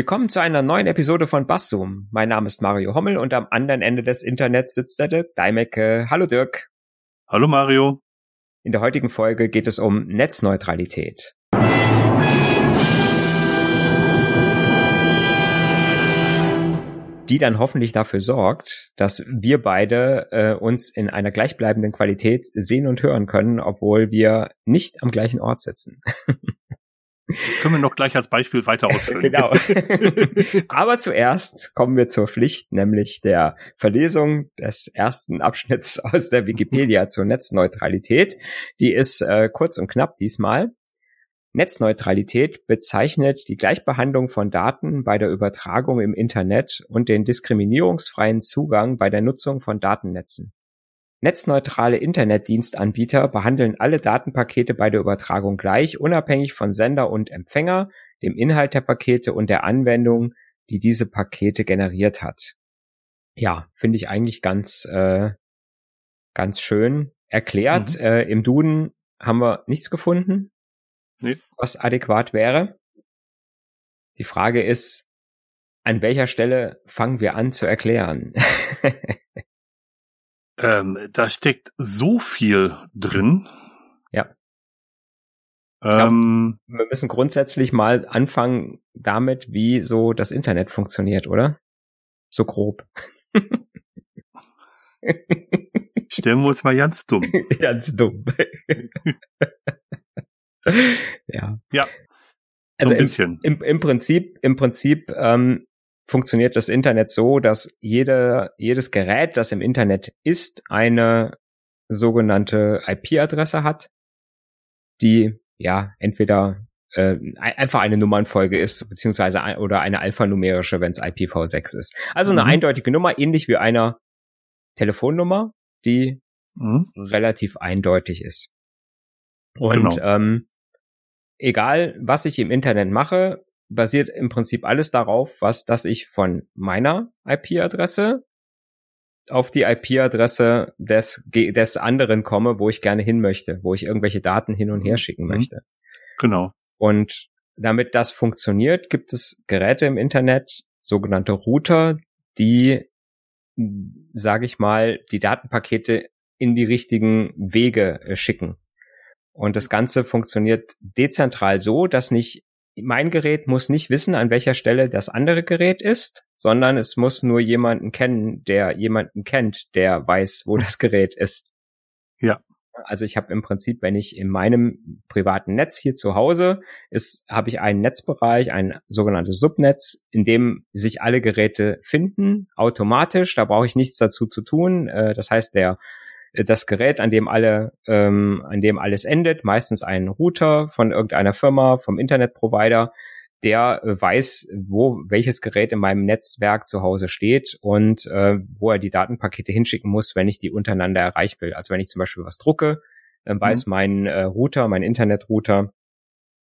Willkommen zu einer neuen Episode von Basszoom. Mein Name ist Mario Hommel und am anderen Ende des Internets sitzt der Dirk Deimecke. Hallo Dirk. Hallo Mario. In der heutigen Folge geht es um Netzneutralität. die dann hoffentlich dafür sorgt, dass wir beide äh, uns in einer gleichbleibenden Qualität sehen und hören können, obwohl wir nicht am gleichen Ort sitzen. Das können wir noch gleich als Beispiel weiter ausführen. genau. Aber zuerst kommen wir zur Pflicht, nämlich der Verlesung des ersten Abschnitts aus der Wikipedia zur Netzneutralität. Die ist äh, kurz und knapp diesmal. Netzneutralität bezeichnet die Gleichbehandlung von Daten bei der Übertragung im Internet und den diskriminierungsfreien Zugang bei der Nutzung von Datennetzen. Netzneutrale Internetdienstanbieter behandeln alle Datenpakete bei der Übertragung gleich, unabhängig von Sender und Empfänger, dem Inhalt der Pakete und der Anwendung, die diese Pakete generiert hat. Ja, finde ich eigentlich ganz, äh, ganz schön erklärt. Mhm. Äh, Im Duden haben wir nichts gefunden, nee. was adäquat wäre. Die Frage ist, an welcher Stelle fangen wir an zu erklären? Ähm, da steckt so viel drin. Ja. Glaub, ähm, wir müssen grundsätzlich mal anfangen damit, wie so das Internet funktioniert, oder? So grob. Stellen wir uns mal ganz dumm. ganz dumm. ja. Ja. So also ein bisschen. Im, im, im Prinzip, im Prinzip ähm, funktioniert das Internet so, dass jede, jedes Gerät, das im Internet ist, eine sogenannte IP-Adresse hat, die ja entweder äh, einfach eine Nummernfolge ist, beziehungsweise ein, oder eine alphanumerische, wenn es IPv6 ist. Also eine mhm. eindeutige Nummer, ähnlich wie einer Telefonnummer, die mhm. relativ eindeutig ist. Und genau. ähm, egal, was ich im Internet mache, basiert im Prinzip alles darauf, was, dass ich von meiner IP-Adresse auf die IP-Adresse des, des anderen komme, wo ich gerne hin möchte, wo ich irgendwelche Daten hin und her mhm. schicken mhm. möchte. Genau. Und damit das funktioniert, gibt es Geräte im Internet, sogenannte Router, die, sage ich mal, die Datenpakete in die richtigen Wege äh, schicken. Und das Ganze funktioniert dezentral so, dass nicht mein Gerät muss nicht wissen, an welcher Stelle das andere Gerät ist, sondern es muss nur jemanden kennen, der jemanden kennt, der weiß, wo das Gerät ist. Ja. Also ich habe im Prinzip, wenn ich in meinem privaten Netz hier zu Hause ist, habe ich einen Netzbereich, ein sogenanntes Subnetz, in dem sich alle Geräte finden, automatisch. Da brauche ich nichts dazu zu tun. Äh, das heißt, der das Gerät, an dem alle, ähm, an dem alles endet, meistens ein Router von irgendeiner Firma, vom Internetprovider, der äh, weiß, wo welches Gerät in meinem Netzwerk zu Hause steht und äh, wo er die Datenpakete hinschicken muss, wenn ich die untereinander erreichen will. Also wenn ich zum Beispiel was drucke, dann weiß mhm. mein äh, Router, mein Internetrouter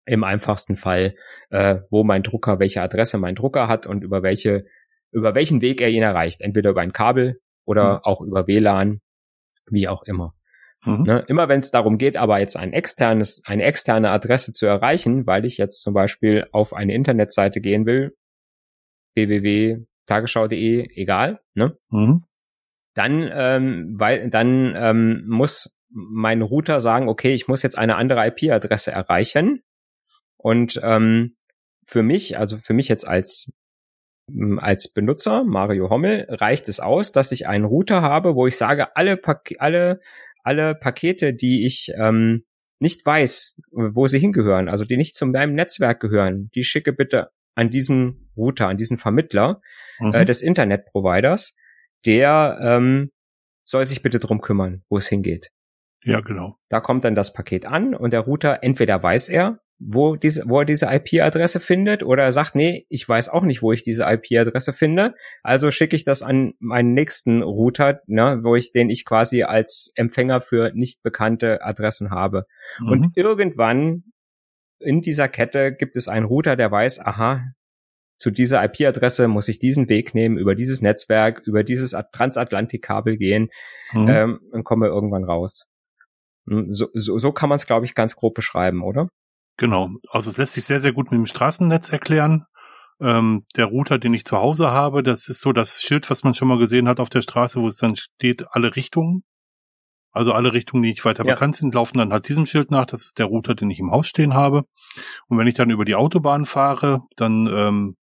im einfachsten Fall, äh, wo mein Drucker, welche Adresse mein Drucker hat und über welche, über welchen Weg er ihn erreicht. Entweder über ein Kabel oder mhm. auch über WLAN wie auch immer. Mhm. Ne, immer wenn es darum geht, aber jetzt ein externes, eine externe Adresse zu erreichen, weil ich jetzt zum Beispiel auf eine Internetseite gehen will, www.tagesschau.de, egal, ne? Mhm. Dann, ähm, weil, dann ähm, muss mein Router sagen, okay, ich muss jetzt eine andere IP-Adresse erreichen. Und ähm, für mich, also für mich jetzt als als Benutzer, Mario Hommel, reicht es aus, dass ich einen Router habe, wo ich sage, alle, Pak alle, alle Pakete, die ich ähm, nicht weiß, wo sie hingehören, also die nicht zu meinem Netzwerk gehören, die schicke bitte an diesen Router, an diesen Vermittler äh, mhm. äh, des Internetproviders, der ähm, soll sich bitte drum kümmern, wo es hingeht. Ja, genau. Da kommt dann das Paket an und der Router, entweder weiß er, wo, diese, wo er diese IP-Adresse findet oder er sagt, nee, ich weiß auch nicht, wo ich diese IP-Adresse finde, also schicke ich das an meinen nächsten Router, ne, wo ich den ich quasi als Empfänger für nicht bekannte Adressen habe. Mhm. Und irgendwann in dieser Kette gibt es einen Router, der weiß, aha, zu dieser IP-Adresse muss ich diesen Weg nehmen, über dieses Netzwerk, über dieses Transatlantikkabel gehen mhm. ähm, und komme irgendwann raus. Hm, so, so, so kann man es, glaube ich, ganz grob beschreiben, oder? Genau. Also es lässt sich sehr, sehr gut mit dem Straßennetz erklären. Ähm, der Router, den ich zu Hause habe, das ist so das Schild, was man schon mal gesehen hat auf der Straße, wo es dann steht, alle Richtungen. Also alle Richtungen, die nicht weiter ja. bekannt sind, laufen dann halt diesem Schild nach. Das ist der Router, den ich im Haus stehen habe. Und wenn ich dann über die Autobahn fahre, dann ähm,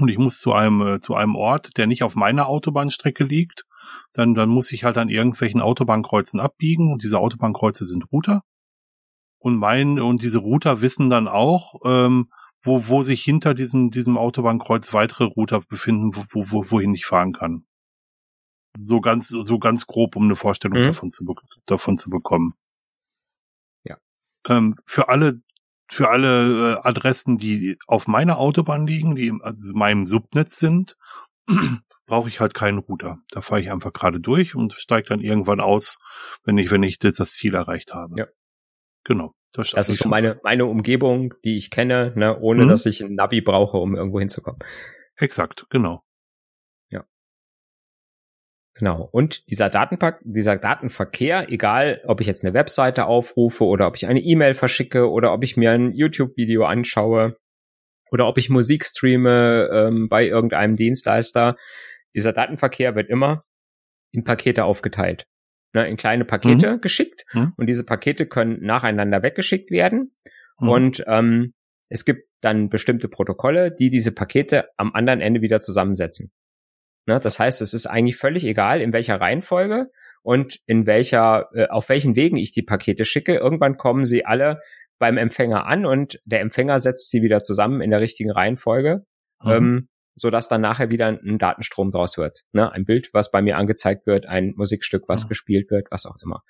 und ich muss zu einem äh, zu einem Ort, der nicht auf meiner Autobahnstrecke liegt, dann dann muss ich halt an irgendwelchen Autobahnkreuzen abbiegen und diese Autobahnkreuze sind Router. Und mein und diese Router wissen dann auch, ähm, wo, wo sich hinter diesem, diesem Autobahnkreuz weitere Router befinden, wo, wo, wohin ich fahren kann. So ganz, so ganz grob, um eine Vorstellung mhm. davon, zu, davon zu bekommen. Ja. Ähm, für alle, für alle äh, Adressen, die auf meiner Autobahn liegen, die in also meinem Subnetz sind, brauche ich halt keinen Router. Da fahre ich einfach gerade durch und steige dann irgendwann aus, wenn ich, wenn ich das Ziel erreicht habe. Ja. Genau. Das, das ist so meine, meine Umgebung, die ich kenne, ne, ohne mhm. dass ich ein Navi brauche, um irgendwo hinzukommen. Exakt, genau. Ja. Genau. Und dieser Datenpack, dieser Datenverkehr, egal ob ich jetzt eine Webseite aufrufe oder ob ich eine E-Mail verschicke oder ob ich mir ein YouTube-Video anschaue oder ob ich Musik streame ähm, bei irgendeinem Dienstleister, dieser Datenverkehr wird immer in Pakete aufgeteilt ne, in kleine Pakete mhm. geschickt mhm. und diese Pakete können nacheinander weggeschickt werden. Mhm. Und ähm, es gibt dann bestimmte Protokolle, die diese Pakete am anderen Ende wieder zusammensetzen. Ne, das heißt, es ist eigentlich völlig egal, in welcher Reihenfolge und in welcher, äh, auf welchen Wegen ich die Pakete schicke. Irgendwann kommen sie alle beim Empfänger an und der Empfänger setzt sie wieder zusammen in der richtigen Reihenfolge. Mhm. Ähm, so dass dann nachher wieder ein Datenstrom draus wird. Ne? Ein Bild, was bei mir angezeigt wird, ein Musikstück, was mhm. gespielt wird, was auch immer.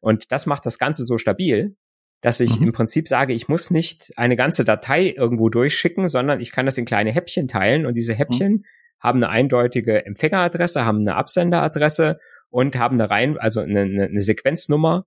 Und das macht das Ganze so stabil, dass ich mhm. im Prinzip sage, ich muss nicht eine ganze Datei irgendwo durchschicken, sondern ich kann das in kleine Häppchen teilen und diese Häppchen mhm. haben eine eindeutige Empfängeradresse, haben eine Absenderadresse und haben eine rein, also eine, eine Sequenznummer,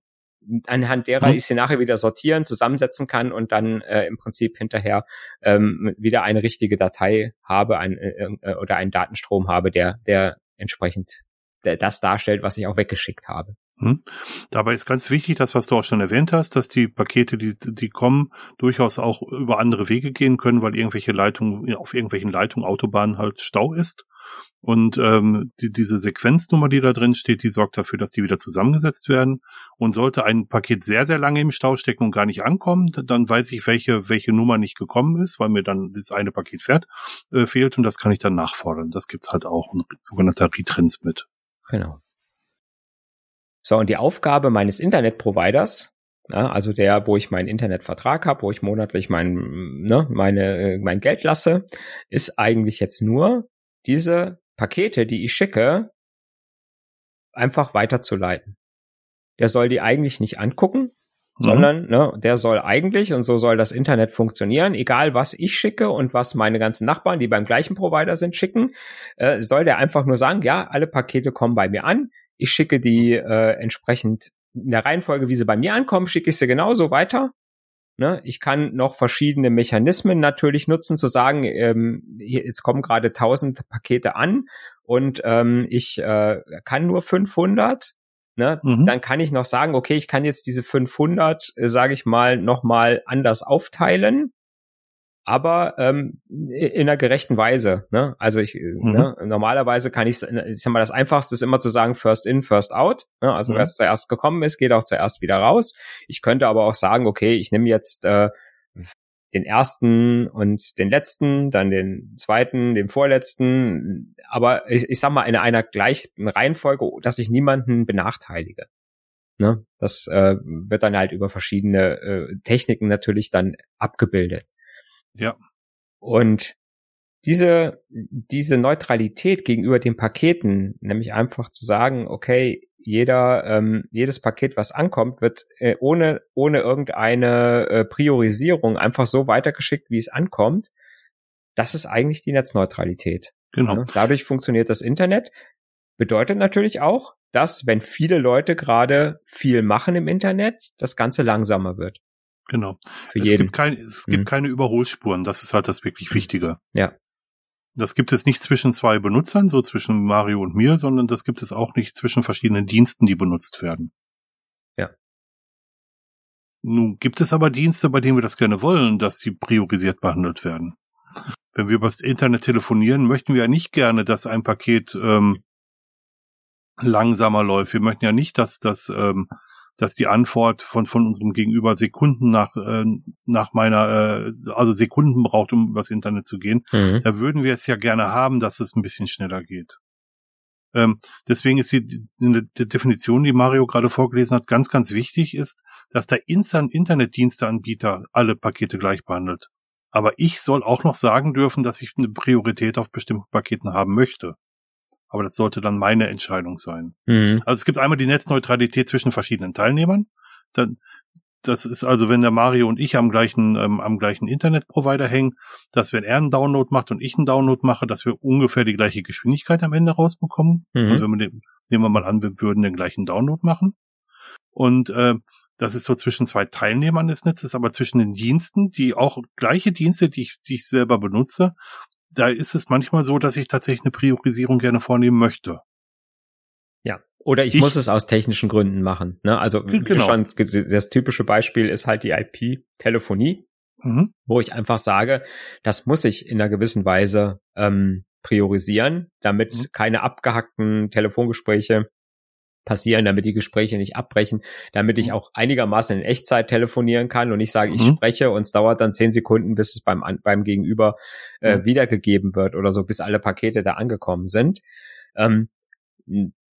anhand derer mhm. ich sie nachher wieder sortieren, zusammensetzen kann und dann äh, im Prinzip hinterher ähm, wieder eine richtige Datei habe ein, äh, äh, oder einen Datenstrom habe, der, der entsprechend der, das darstellt, was ich auch weggeschickt habe. Hm. Dabei ist ganz wichtig, das, was du auch schon erwähnt hast, dass die Pakete, die, die kommen, durchaus auch über andere Wege gehen können, weil irgendwelche Leitungen, auf irgendwelchen Leitungen, Autobahnen halt Stau ist. Und ähm, die, diese Sequenznummer, die da drin steht, die sorgt dafür, dass die wieder zusammengesetzt werden. Und sollte ein Paket sehr, sehr lange im Stau stecken und gar nicht ankommen, dann weiß ich, welche, welche Nummer nicht gekommen ist, weil mir dann das eine Paket fährt, äh, fehlt und das kann ich dann nachfordern. Das gibt's halt auch, ein sogenannter Retransmit. Genau. So, und die Aufgabe meines Internetproviders, ja, also der, wo ich meinen Internetvertrag habe, wo ich monatlich mein, ne, meine, äh, mein Geld lasse, ist eigentlich jetzt nur, diese Pakete, die ich schicke, einfach weiterzuleiten. Der soll die eigentlich nicht angucken, mhm. sondern ne, der soll eigentlich, und so soll das Internet funktionieren, egal was ich schicke und was meine ganzen Nachbarn, die beim gleichen Provider sind, schicken, äh, soll der einfach nur sagen, ja, alle Pakete kommen bei mir an, ich schicke die äh, entsprechend in der Reihenfolge, wie sie bei mir ankommen, schicke ich sie genauso weiter Ne? Ich kann noch verschiedene Mechanismen natürlich nutzen, zu sagen, ähm, es kommen gerade 1000 Pakete an und ähm, ich äh, kann nur 500. Ne? Mhm. Dann kann ich noch sagen, okay, ich kann jetzt diese 500, äh, sage ich mal, noch mal anders aufteilen aber ähm, in einer gerechten Weise. Ne? Also ich mhm. ne, normalerweise kann ich, ich sag mal, das Einfachste ist immer zu sagen First in, First out. Ne? Also mhm. wer zuerst gekommen ist, geht auch zuerst wieder raus. Ich könnte aber auch sagen, okay, ich nehme jetzt äh, den ersten und den letzten, dann den zweiten, den vorletzten, aber ich, ich sag mal in einer gleichen Reihenfolge, dass ich niemanden benachteilige. Ne? Das äh, wird dann halt über verschiedene äh, Techniken natürlich dann abgebildet. Ja. Und diese, diese Neutralität gegenüber den Paketen, nämlich einfach zu sagen, okay, jeder, ähm, jedes Paket, was ankommt, wird äh, ohne, ohne irgendeine äh, Priorisierung einfach so weitergeschickt, wie es ankommt. Das ist eigentlich die Netzneutralität. Genau. Ja, dadurch funktioniert das Internet. Bedeutet natürlich auch, dass wenn viele Leute gerade viel machen im Internet, das Ganze langsamer wird. Genau. Für es jeden. gibt, kein, es gibt mhm. keine Überholspuren. Das ist halt das wirklich Wichtige. Ja. Das gibt es nicht zwischen zwei Benutzern, so zwischen Mario und mir, sondern das gibt es auch nicht zwischen verschiedenen Diensten, die benutzt werden. Ja. Nun gibt es aber Dienste, bei denen wir das gerne wollen, dass sie priorisiert behandelt werden. wenn wir übers Internet telefonieren, möchten wir ja nicht gerne, dass ein Paket ähm, langsamer läuft. Wir möchten ja nicht, dass das ähm, dass die Antwort von von unserem Gegenüber Sekunden nach äh, nach meiner äh, also Sekunden braucht, um übers Internet zu gehen. Mhm. Da würden wir es ja gerne haben, dass es ein bisschen schneller geht. Ähm, deswegen ist die, die, die Definition, die Mario gerade vorgelesen hat, ganz ganz wichtig ist, dass der Instant Internetdiensteanbieter alle Pakete gleich behandelt. Aber ich soll auch noch sagen dürfen, dass ich eine Priorität auf bestimmten Paketen haben möchte. Aber das sollte dann meine Entscheidung sein. Mhm. Also es gibt einmal die Netzneutralität zwischen verschiedenen Teilnehmern. Dann, das ist also, wenn der Mario und ich am gleichen, ähm, am gleichen Internetprovider hängen, dass wenn er einen Download macht und ich einen Download mache, dass wir ungefähr die gleiche Geschwindigkeit am Ende rausbekommen. Mhm. Also wenn wir den, nehmen wir mal an, wir würden den gleichen Download machen. Und äh, das ist so zwischen zwei Teilnehmern des Netzes, aber zwischen den Diensten, die auch gleiche Dienste, die ich, die ich selber benutze, da ist es manchmal so, dass ich tatsächlich eine Priorisierung gerne vornehmen möchte. Ja. Oder ich, ich muss es aus technischen Gründen machen. Ne? Also genau. schon, das typische Beispiel ist halt die IP-Telefonie, mhm. wo ich einfach sage, das muss ich in einer gewissen Weise ähm, priorisieren, damit mhm. keine abgehackten Telefongespräche passieren, damit die Gespräche nicht abbrechen, damit ich mhm. auch einigermaßen in Echtzeit telefonieren kann und nicht sage, ich mhm. spreche und es dauert dann zehn Sekunden, bis es beim, beim Gegenüber äh, mhm. wiedergegeben wird oder so, bis alle Pakete da angekommen sind. Ähm,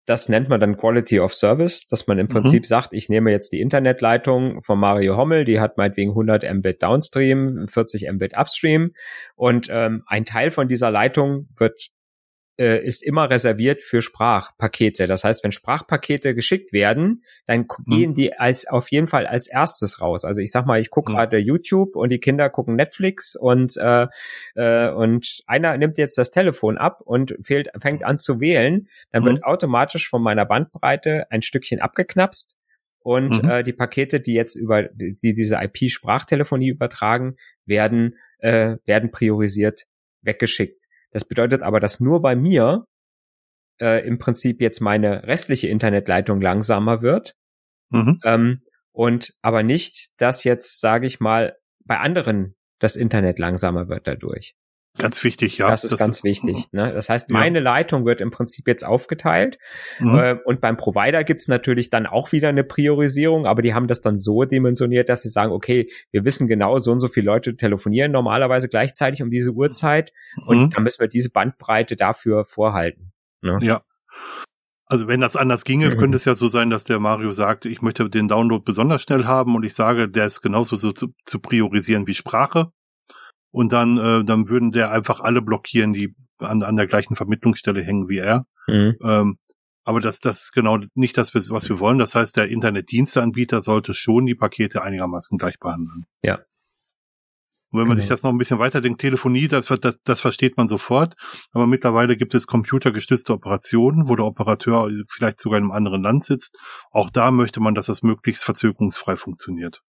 das nennt man dann Quality of Service, dass man im mhm. Prinzip sagt, ich nehme jetzt die Internetleitung von Mario Hommel, die hat meinetwegen 100 Mbit Downstream, 40 Mbit Upstream und ähm, ein Teil von dieser Leitung wird äh, ist immer reserviert für Sprachpakete. Das heißt, wenn Sprachpakete geschickt werden, dann mhm. gehen die als auf jeden Fall als erstes raus. Also ich sag mal, ich gucke mhm. gerade YouTube und die Kinder gucken Netflix und äh, äh, und einer nimmt jetzt das Telefon ab und fehlt, fängt an zu wählen, dann mhm. wird automatisch von meiner Bandbreite ein Stückchen abgeknapst und mhm. äh, die Pakete, die jetzt über die diese IP-Sprachtelefonie übertragen, werden äh, werden priorisiert weggeschickt. Das bedeutet aber, dass nur bei mir äh, im Prinzip jetzt meine restliche Internetleitung langsamer wird. Mhm. Ähm, und aber nicht, dass jetzt, sage ich mal, bei anderen das Internet langsamer wird dadurch. Ganz wichtig, ja. Das ist das ganz ist, wichtig. Ne? Das heißt, meine ja. Leitung wird im Prinzip jetzt aufgeteilt. Mhm. Äh, und beim Provider gibt's natürlich dann auch wieder eine Priorisierung, aber die haben das dann so dimensioniert, dass sie sagen, okay, wir wissen genau, so und so viele Leute telefonieren normalerweise gleichzeitig um diese Uhrzeit und mhm. dann müssen wir diese Bandbreite dafür vorhalten. Ne? Ja. Also wenn das anders ginge, mhm. könnte es ja so sein, dass der Mario sagt, ich möchte den Download besonders schnell haben und ich sage, der ist genauso so zu, zu priorisieren wie Sprache und dann, äh, dann würden der einfach alle blockieren, die an, an der gleichen Vermittlungsstelle hängen wie er. Mhm. Ähm, aber das, das genau nicht das, was wir wollen. Das heißt, der Internetdiensteanbieter sollte schon die Pakete einigermaßen gleich behandeln. Ja. Und wenn man genau. sich das noch ein bisschen weiterdenkt, Telefonie, das, das, das versteht man sofort. Aber mittlerweile gibt es computergestützte Operationen, wo der Operateur vielleicht sogar in einem anderen Land sitzt. Auch da möchte man, dass das möglichst verzögerungsfrei funktioniert.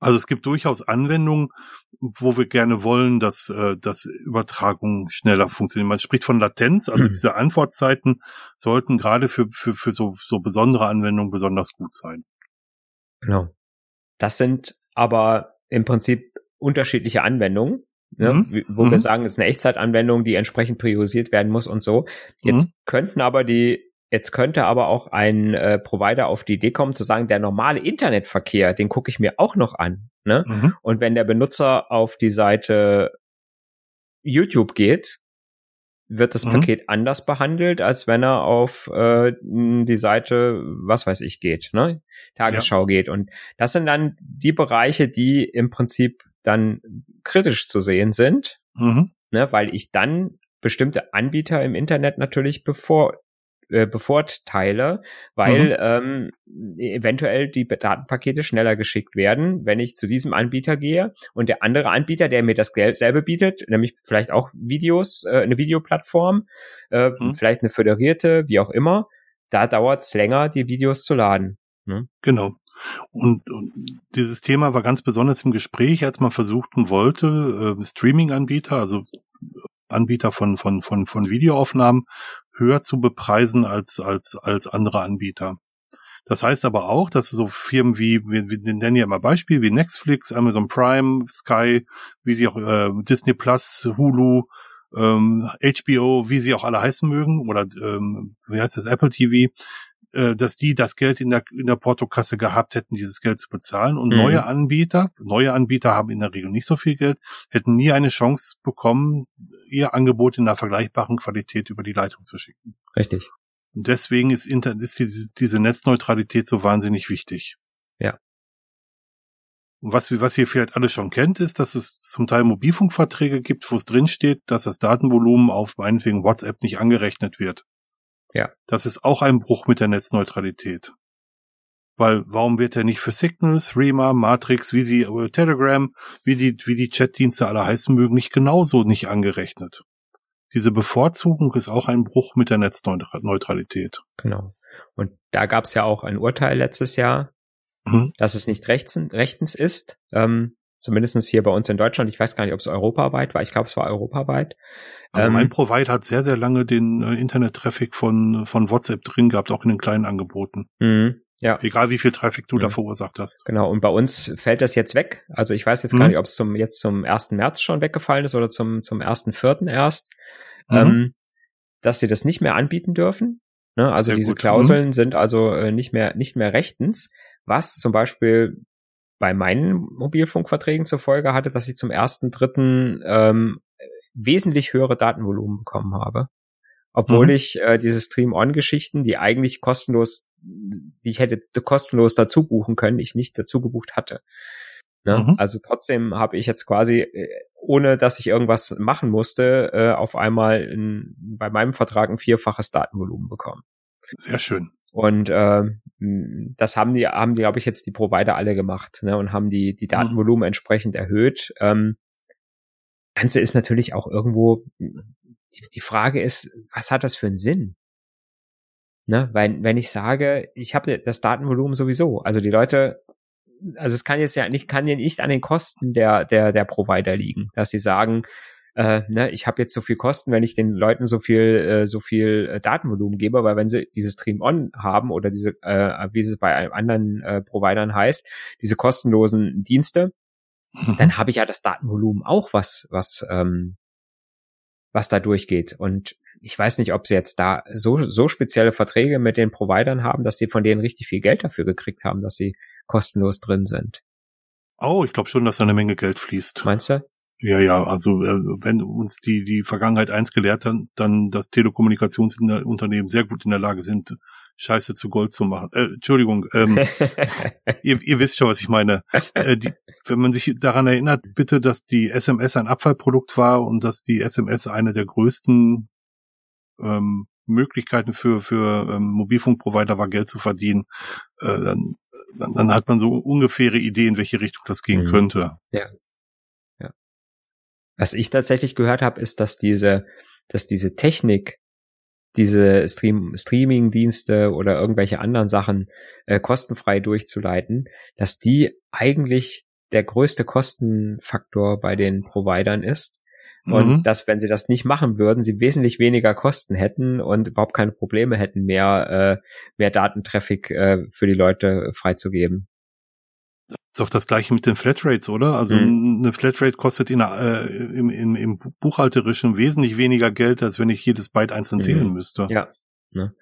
Also es gibt durchaus Anwendungen, wo wir gerne wollen, dass, äh, dass Übertragungen schneller funktionieren. Man spricht von Latenz, also mhm. diese Antwortzeiten sollten gerade für, für, für so, so besondere Anwendungen besonders gut sein. Genau. Das sind aber im Prinzip unterschiedliche Anwendungen. Ne, mhm. wo mhm. wir sagen, es ist eine Echtzeitanwendung, die entsprechend priorisiert werden muss und so. Jetzt mhm. könnten aber die Jetzt könnte aber auch ein äh, Provider auf die Idee kommen zu sagen, der normale Internetverkehr, den gucke ich mir auch noch an. Ne? Mhm. Und wenn der Benutzer auf die Seite YouTube geht, wird das mhm. Paket anders behandelt, als wenn er auf äh, die Seite, was weiß ich, geht, ne? Tagesschau ja. geht. Und das sind dann die Bereiche, die im Prinzip dann kritisch zu sehen sind, mhm. ne? weil ich dann bestimmte Anbieter im Internet natürlich bevor äh, bevorteile, weil mhm. ähm, eventuell die Datenpakete schneller geschickt werden, wenn ich zu diesem Anbieter gehe und der andere Anbieter, der mir das selbe bietet, nämlich vielleicht auch Videos, äh, eine Videoplattform, äh, mhm. vielleicht eine föderierte, wie auch immer, da dauert es länger, die Videos zu laden. Ne? Genau. Und, und dieses Thema war ganz besonders im Gespräch, als man versuchten wollte, äh, Streaming-Anbieter, also Anbieter von, von, von, von Videoaufnahmen höher zu bepreisen als, als, als andere Anbieter. Das heißt aber auch, dass so Firmen wie, wir, wir nennen ja immer Beispiel, wie Netflix, Amazon Prime, Sky, wie sie auch äh, Disney Plus, Hulu, ähm, HBO, wie sie auch alle heißen mögen, oder ähm, wie heißt das, Apple TV, äh, dass die das Geld in der, in der Portokasse gehabt hätten, dieses Geld zu bezahlen. Und mhm. neue Anbieter, neue Anbieter haben in der Regel nicht so viel Geld, hätten nie eine Chance bekommen, ihr Angebot in einer vergleichbaren Qualität über die Leitung zu schicken. Richtig. Und deswegen ist, Inter ist diese, diese Netzneutralität so wahnsinnig wichtig. Ja. Und was, was ihr vielleicht alle schon kennt, ist, dass es zum Teil Mobilfunkverträge gibt, wo es drin steht, dass das Datenvolumen auf meinetwegen WhatsApp nicht angerechnet wird. Ja. Das ist auch ein Bruch mit der Netzneutralität. Weil warum wird er nicht für Signals, Rema, Matrix, wie sie, äh, Telegram, wie die, wie die Chatdienste alle heißen mögen, nicht genauso nicht angerechnet? Diese Bevorzugung ist auch ein Bruch mit der Netzneutralität. Genau. Und da gab es ja auch ein Urteil letztes Jahr, mhm. dass es nicht rechtens, rechtens ist. Ähm, zumindest hier bei uns in Deutschland. Ich weiß gar nicht, ob es europaweit war. Ich glaube, es war europaweit. Also ähm, mein Provider hat sehr, sehr lange den äh, Internet-Traffic von, von WhatsApp drin gehabt, auch in den kleinen Angeboten. Mhm. Ja. Egal wie viel Traffic du mhm. da verursacht hast. Genau, und bei uns fällt das jetzt weg. Also ich weiß jetzt mhm. gar nicht, ob es zum, jetzt zum 1. März schon weggefallen ist oder zum, zum 1.4. erst mhm. ähm, dass sie das nicht mehr anbieten dürfen. Ne? Also Sehr diese gut. Klauseln mhm. sind also äh, nicht mehr nicht mehr rechtens, was zum Beispiel bei meinen Mobilfunkverträgen zur Folge hatte, dass ich zum ersten dritten ähm, wesentlich höhere Datenvolumen bekommen habe. Obwohl mhm. ich äh, diese Stream-On-Geschichten, die eigentlich kostenlos, die ich hätte kostenlos dazu buchen können, ich nicht dazu gebucht hatte. Ne? Mhm. Also trotzdem habe ich jetzt quasi, äh, ohne dass ich irgendwas machen musste, äh, auf einmal in, bei meinem Vertrag ein vierfaches Datenvolumen bekommen. Sehr schön. Und äh, das haben die, haben die, glaube ich, jetzt die Provider alle gemacht ne, und haben die, die mhm. Datenvolumen entsprechend erhöht. Ähm, Ganze ist natürlich auch irgendwo, die, die Frage ist, was hat das für einen Sinn? Ne, weil wenn ich sage, ich habe das Datenvolumen sowieso, also die Leute also es kann jetzt ja nicht, kann ja nicht an den Kosten der, der, der Provider liegen, dass sie sagen, äh, ne, ich habe jetzt so viel Kosten, wenn ich den Leuten so viel, äh, so viel äh, Datenvolumen gebe, weil wenn sie dieses Stream On haben oder diese, äh, wie es bei anderen äh, Providern heißt, diese kostenlosen Dienste, mhm. dann habe ich ja das Datenvolumen auch was, was, ähm, was da durchgeht. Und ich weiß nicht, ob sie jetzt da so, so spezielle Verträge mit den Providern haben, dass die von denen richtig viel Geld dafür gekriegt haben, dass sie kostenlos drin sind. Oh, ich glaube schon, dass da eine Menge Geld fließt. Meinst du? Ja, ja, also äh, wenn uns die, die Vergangenheit eins gelehrt hat, dann, dass Telekommunikationsunternehmen sehr gut in der Lage sind, Scheiße zu Gold zu machen. Äh, Entschuldigung, ähm, ihr, ihr wisst schon, was ich meine. Äh, die, wenn man sich daran erinnert, bitte, dass die SMS ein Abfallprodukt war und dass die SMS eine der größten ähm, Möglichkeiten für, für ähm, Mobilfunkprovider war, Geld zu verdienen, äh, dann dann, dann hat man so ungefähre Idee, in welche Richtung das gehen mhm. könnte. Ja. ja. Was ich tatsächlich gehört habe, ist, dass diese, dass diese Technik, diese Stream, Streaming-Dienste oder irgendwelche anderen Sachen äh, kostenfrei durchzuleiten, dass die eigentlich der größte Kostenfaktor bei den Providern ist und mhm. dass, wenn sie das nicht machen würden, sie wesentlich weniger Kosten hätten und überhaupt keine Probleme hätten, mehr, äh, mehr Datentraffic äh, für die Leute freizugeben. Ist doch das gleiche mit den Flatrates, oder? Also mhm. eine Flatrate kostet in, äh, im, im, im buchhalterischen wesentlich weniger Geld, als wenn ich jedes Byte einzeln zählen mhm. müsste. Ja. Ne?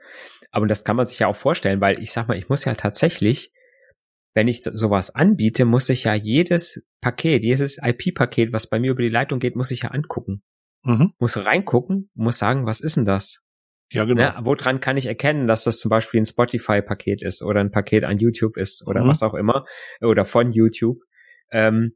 Aber das kann man sich ja auch vorstellen, weil ich sag mal, ich muss ja tatsächlich wenn ich sowas anbiete, muss ich ja jedes Paket, jedes IP-Paket, was bei mir über die Leitung geht, muss ich ja angucken. Mhm. Muss reingucken, muss sagen, was ist denn das? Ja, genau. Ne, woran kann ich erkennen, dass das zum Beispiel ein Spotify-Paket ist oder ein Paket an YouTube ist oder mhm. was auch immer oder von YouTube? Ähm,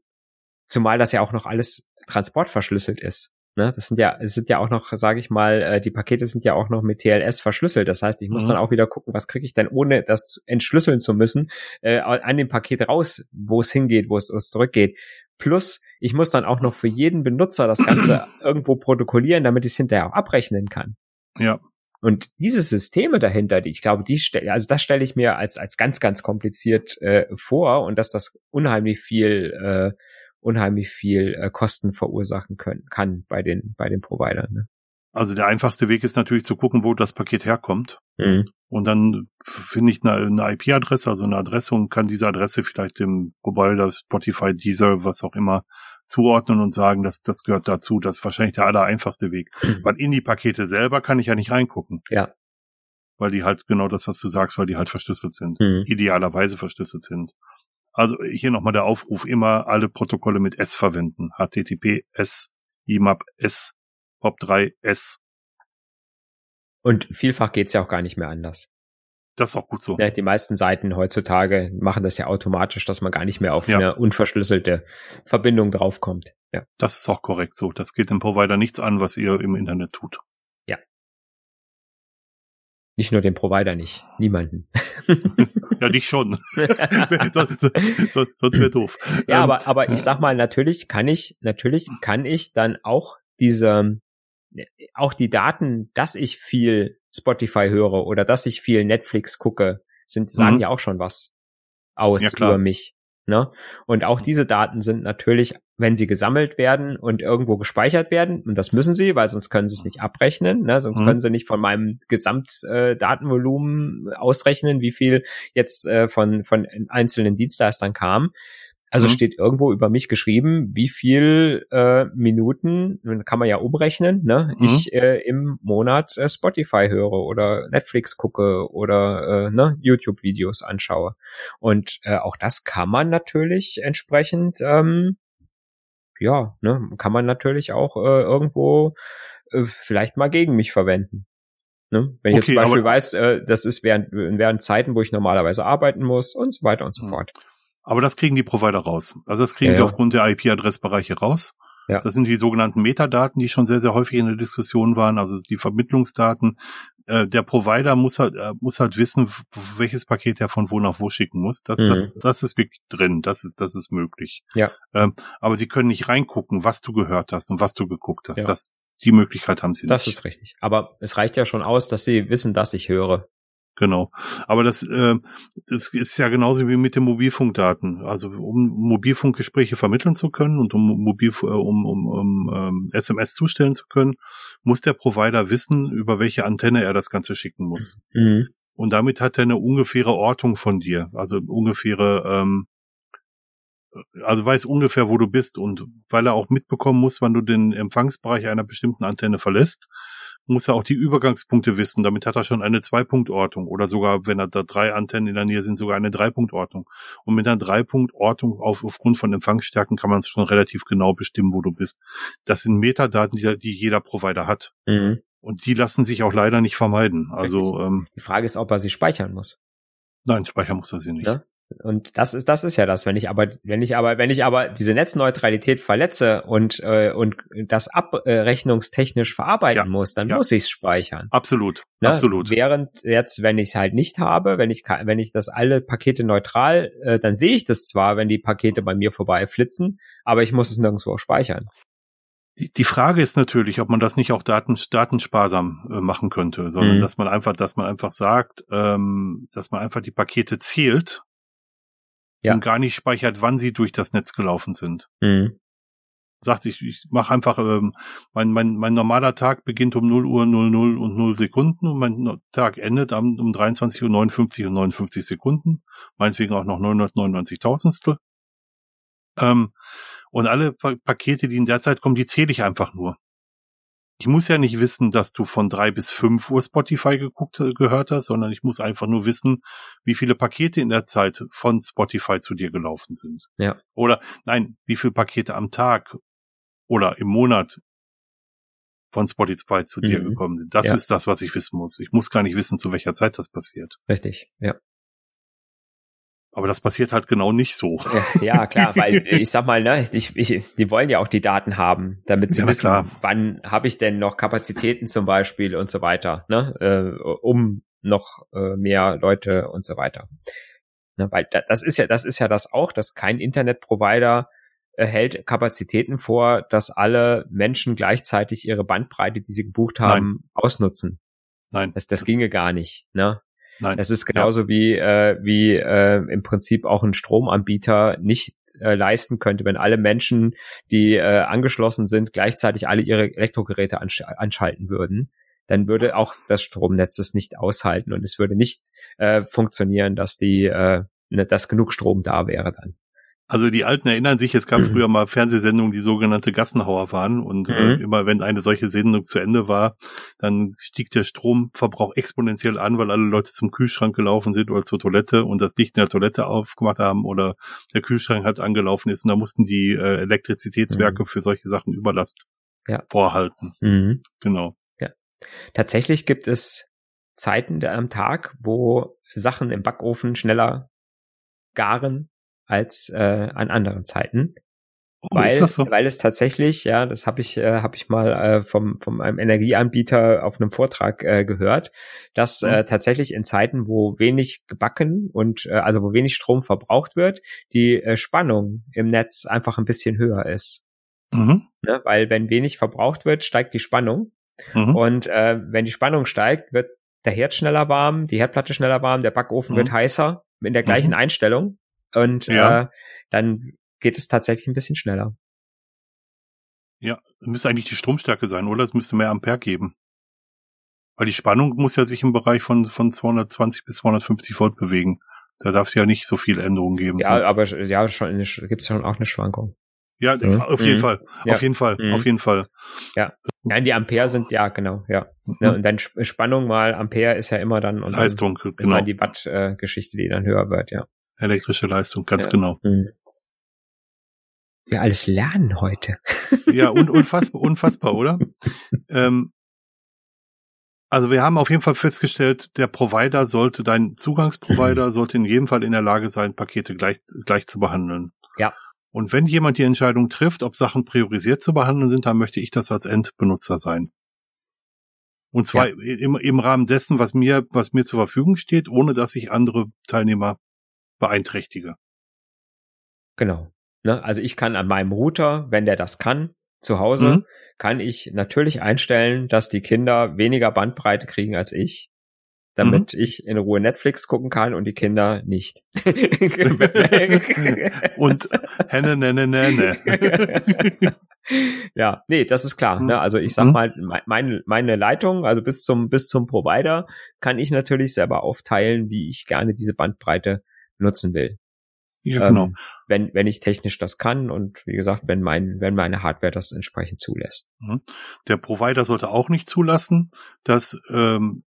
zumal das ja auch noch alles transportverschlüsselt ist. Ne? Das sind ja, es sind ja auch noch, sage ich mal, äh, die Pakete sind ja auch noch mit TLS verschlüsselt. Das heißt, ich muss mhm. dann auch wieder gucken, was kriege ich denn, ohne das entschlüsseln zu müssen, äh, an dem Paket raus, wo es hingeht, wo es, wo es zurückgeht. Plus, ich muss dann auch noch für jeden Benutzer das Ganze irgendwo protokollieren, damit ich es hinterher auch abrechnen kann. Ja. Und diese Systeme dahinter, die ich glaube, die stelle, also das stelle ich mir als als ganz ganz kompliziert äh, vor und dass das unheimlich viel äh, unheimlich viel äh, Kosten verursachen können, kann bei den, bei den Providern. Ne? Also der einfachste Weg ist natürlich zu gucken, wo das Paket herkommt. Mhm. Und dann finde ich eine, eine IP-Adresse, also eine Adresse und kann diese Adresse vielleicht dem Provider, Spotify, Deezer, was auch immer, zuordnen und sagen, dass das gehört dazu. Das ist wahrscheinlich der aller einfachste Weg. Mhm. Weil in die Pakete selber kann ich ja nicht reingucken. Ja. Weil die halt genau das, was du sagst, weil die halt verschlüsselt sind. Mhm. Idealerweise verschlüsselt sind. Also hier nochmal der Aufruf, immer alle Protokolle mit S verwenden. HTTP S, IMAP S, POP3 S. Und vielfach geht's ja auch gar nicht mehr anders. Das ist auch gut so. Ja, die meisten Seiten heutzutage machen das ja automatisch, dass man gar nicht mehr auf ja. eine unverschlüsselte Verbindung draufkommt. Ja. Das ist auch korrekt so. Das geht dem Provider nichts an, was ihr im Internet tut. Ja. Nicht nur dem Provider nicht. Niemanden. ja, dich schon. sonst sonst, sonst wäre doof. Ja, ähm, aber, aber ich sag mal, natürlich kann ich, natürlich kann ich dann auch diese, auch die Daten, dass ich viel Spotify höre oder dass ich viel Netflix gucke, sind, sagen mhm. ja auch schon was aus ja, über mich. Ne? Und auch diese Daten sind natürlich, wenn sie gesammelt werden und irgendwo gespeichert werden, und das müssen sie, weil sonst können sie es nicht abrechnen, ne? sonst mhm. können sie nicht von meinem Gesamtdatenvolumen äh, ausrechnen, wie viel jetzt äh, von, von einzelnen Dienstleistern kam. Also mhm. steht irgendwo über mich geschrieben, wie viel äh, Minuten, kann man ja umrechnen, ne, mhm. ich äh, im Monat äh, Spotify höre oder Netflix gucke oder äh, ne, YouTube-Videos anschaue. Und äh, auch das kann man natürlich entsprechend, ähm, ja, ne, kann man natürlich auch äh, irgendwo äh, vielleicht mal gegen mich verwenden. Ne? Wenn ich okay, jetzt zum Beispiel weiß, äh, das ist während, während Zeiten, wo ich normalerweise arbeiten muss und so weiter und so mhm. fort. Aber das kriegen die Provider raus. Also das kriegen ja, sie ja. aufgrund der IP-Adressbereiche raus. Ja. Das sind die sogenannten Metadaten, die schon sehr, sehr häufig in der Diskussion waren, also die Vermittlungsdaten. Äh, der Provider muss halt, äh, muss halt wissen, welches Paket er von wo nach wo schicken muss. Das, mhm. das, das ist wirklich drin, das ist, das ist möglich. Ja. Ähm, aber sie können nicht reingucken, was du gehört hast und was du geguckt hast. Ja. Das, die Möglichkeit haben sie das nicht. Das ist richtig. Aber es reicht ja schon aus, dass sie wissen, dass ich höre. Genau. Aber das, äh, das ist ja genauso wie mit den Mobilfunkdaten. Also um Mobilfunkgespräche vermitteln zu können und um Mobil, äh, um, um, um ähm, SMS zustellen zu können, muss der Provider wissen, über welche Antenne er das Ganze schicken muss. Mhm. Und damit hat er eine ungefähre Ortung von dir, also ungefähre, ähm, also weiß ungefähr, wo du bist und weil er auch mitbekommen muss, wann du den Empfangsbereich einer bestimmten Antenne verlässt, muss er auch die Übergangspunkte wissen. Damit hat er schon eine Zwei-Punkt-Ortung oder sogar, wenn er da drei Antennen in der Nähe sind, sogar eine Drei-Punkt-Ortung. Und mit einer Drei-Punkt-Ortung auf, aufgrund von Empfangsstärken kann man es schon relativ genau bestimmen, wo du bist. Das sind Metadaten, die, die jeder Provider hat. Mhm. Und die lassen sich auch leider nicht vermeiden. Also ähm, die Frage ist, ob er sie speichern muss. Nein, speichern muss er sie nicht. Ja? Und das ist, das ist ja das. Wenn ich aber, wenn ich aber, wenn ich aber diese Netzneutralität verletze und äh, und das abrechnungstechnisch verarbeiten ja, muss, dann ja. muss ich es speichern. Absolut, ne? absolut. Während jetzt, wenn ich es halt nicht habe, wenn ich wenn ich das alle Pakete neutral, äh, dann sehe ich das zwar, wenn die Pakete bei mir vorbeiflitzen, aber ich muss es nirgendwo speichern. Die Frage ist natürlich, ob man das nicht auch daten, datensparsam äh, machen könnte, sondern mhm. dass man einfach, dass man einfach sagt, ähm, dass man einfach die Pakete zählt ja. und gar nicht speichert, wann sie durch das Netz gelaufen sind. Mhm. Sagt ich, ich mache einfach, ähm, mein, mein, mein normaler Tag beginnt um 0 Uhr 00 und 0 Sekunden und mein Tag endet um, um 23 Uhr 59 und 59 Sekunden, meinetwegen auch noch 999 Tausendstel. Ähm, und alle pa Pakete, die in der Zeit kommen, die zähle ich einfach nur ich muss ja nicht wissen, dass du von drei bis fünf Uhr Spotify geguckt, äh, gehört hast, sondern ich muss einfach nur wissen, wie viele Pakete in der Zeit von Spotify zu dir gelaufen sind. Ja. Oder, nein, wie viele Pakete am Tag oder im Monat von Spotify zu mhm. dir gekommen sind. Das ja. ist das, was ich wissen muss. Ich muss gar nicht wissen, zu welcher Zeit das passiert. Richtig, ja. Aber das passiert halt genau nicht so. Ja, klar, weil ich sag mal, ne, ich, ich, die wollen ja auch die Daten haben, damit sie ja, wissen, klar. wann habe ich denn noch Kapazitäten zum Beispiel und so weiter, ne, äh, um noch äh, mehr Leute und so weiter. Ne, weil da, das ist ja, das ist ja das auch, dass kein Internetprovider hält Kapazitäten vor, dass alle Menschen gleichzeitig ihre Bandbreite, die sie gebucht haben, Nein. ausnutzen. Nein. Das, das ginge gar nicht, ne? Nein. Das ist genauso ja. wie, äh, wie äh, im Prinzip auch ein Stromanbieter nicht äh, leisten könnte, wenn alle Menschen, die äh, angeschlossen sind, gleichzeitig alle ihre Elektrogeräte ansch anschalten würden. dann würde auch das Stromnetz das nicht aushalten und es würde nicht äh, funktionieren, dass die, äh, ne, dass genug Strom da wäre dann. Also die Alten erinnern sich, es gab mhm. früher mal Fernsehsendungen, die sogenannte Gassenhauer waren. Und äh, mhm. äh, immer wenn eine solche Sendung zu Ende war, dann stieg der Stromverbrauch exponentiell an, weil alle Leute zum Kühlschrank gelaufen sind oder zur Toilette und das Licht in der Toilette aufgemacht haben oder der Kühlschrank halt angelaufen ist und da mussten die äh, Elektrizitätswerke mhm. für solche Sachen Überlast ja. vorhalten. Mhm. Genau. Ja. Tatsächlich gibt es Zeiten am Tag, wo Sachen im Backofen schneller garen als äh, an anderen Zeiten. Oh, weil, so? weil es tatsächlich, ja, das habe ich, äh, hab ich mal äh, vom, vom einem Energieanbieter auf einem Vortrag äh, gehört, dass mhm. äh, tatsächlich in Zeiten, wo wenig gebacken und äh, also wo wenig Strom verbraucht wird, die äh, Spannung im Netz einfach ein bisschen höher ist. Mhm. Ne? Weil wenn wenig verbraucht wird, steigt die Spannung. Mhm. Und äh, wenn die Spannung steigt, wird der Herd schneller warm, die Herdplatte schneller warm, der Backofen wird mhm. heißer in der gleichen mhm. Einstellung. Und ja. äh, dann geht es tatsächlich ein bisschen schneller. Ja, müsste eigentlich die Stromstärke sein, oder? Es müsste mehr Ampere geben. Weil die Spannung muss ja sich im Bereich von, von 220 bis 250 Volt bewegen. Da darf es ja nicht so viel Änderungen geben. Ja, sonst. aber ja, schon gibt es schon auch eine Schwankung. Ja, mhm. auf jeden mhm. Fall. Ja. Auf jeden Fall. Mhm. Auf jeden Fall. Ja. Nein, die Ampere sind, ja, genau, ja. Mhm. ja und dann Spannung mal Ampere ist ja immer dann und Leistung, dann ist genau. dann die Watt-Geschichte, äh, die dann höher wird, ja. Elektrische Leistung, ganz ja. genau. Mhm. Wir alles lernen heute. Ja, und unfassbar, unfassbar, oder? ähm, also wir haben auf jeden Fall festgestellt, der Provider sollte, dein Zugangsprovider sollte in jedem Fall in der Lage sein, Pakete gleich, gleich zu behandeln. Ja. Und wenn jemand die Entscheidung trifft, ob Sachen priorisiert zu behandeln sind, dann möchte ich das als Endbenutzer sein. Und zwar ja. im, im Rahmen dessen, was mir, was mir zur Verfügung steht, ohne dass ich andere Teilnehmer beeinträchtige. Genau. Ne? Also ich kann an meinem Router, wenn der das kann, zu Hause, mhm. kann ich natürlich einstellen, dass die Kinder weniger Bandbreite kriegen als ich, damit mhm. ich in Ruhe Netflix gucken kann und die Kinder nicht. und henne, nenne, nenne. ja, nee, das ist klar. Ne? Also ich sag mhm. mal, meine, meine Leitung, also bis zum, bis zum Provider, kann ich natürlich selber aufteilen, wie ich gerne diese Bandbreite nutzen will. Ja, genau. Ähm, wenn, wenn ich technisch das kann und wie gesagt, wenn mein, wenn meine Hardware das entsprechend zulässt. Mhm. Der Provider sollte auch nicht zulassen, dass ähm,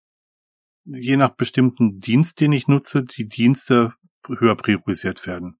je nach bestimmten Dienst, den ich nutze, die Dienste höher priorisiert werden.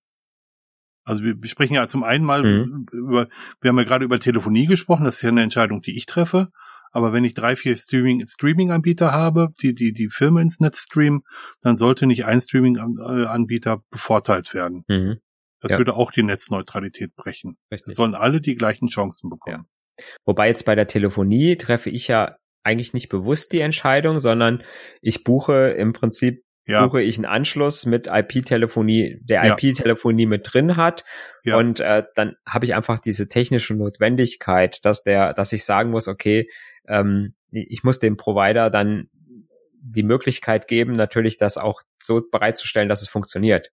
Also wir, wir sprechen ja zum einen mal mhm. über, wir haben ja gerade über Telefonie gesprochen, das ist ja eine Entscheidung, die ich treffe. Aber wenn ich drei, vier Streaming, Streaming-Anbieter habe, die, die, die Filme ins Netz streamen, dann sollte nicht ein Streaming-Anbieter bevorteilt werden. Mhm. Das ja. würde auch die Netzneutralität brechen. Richtig. Das sollen alle die gleichen Chancen bekommen. Ja. Wobei jetzt bei der Telefonie treffe ich ja eigentlich nicht bewusst die Entscheidung, sondern ich buche im Prinzip ja. buche ich einen Anschluss mit IP-Telefonie, der ja. IP-Telefonie mit drin hat. Ja. Und äh, dann habe ich einfach diese technische Notwendigkeit, dass der, dass ich sagen muss, okay, ähm, ich muss dem Provider dann die Möglichkeit geben, natürlich das auch so bereitzustellen, dass es funktioniert.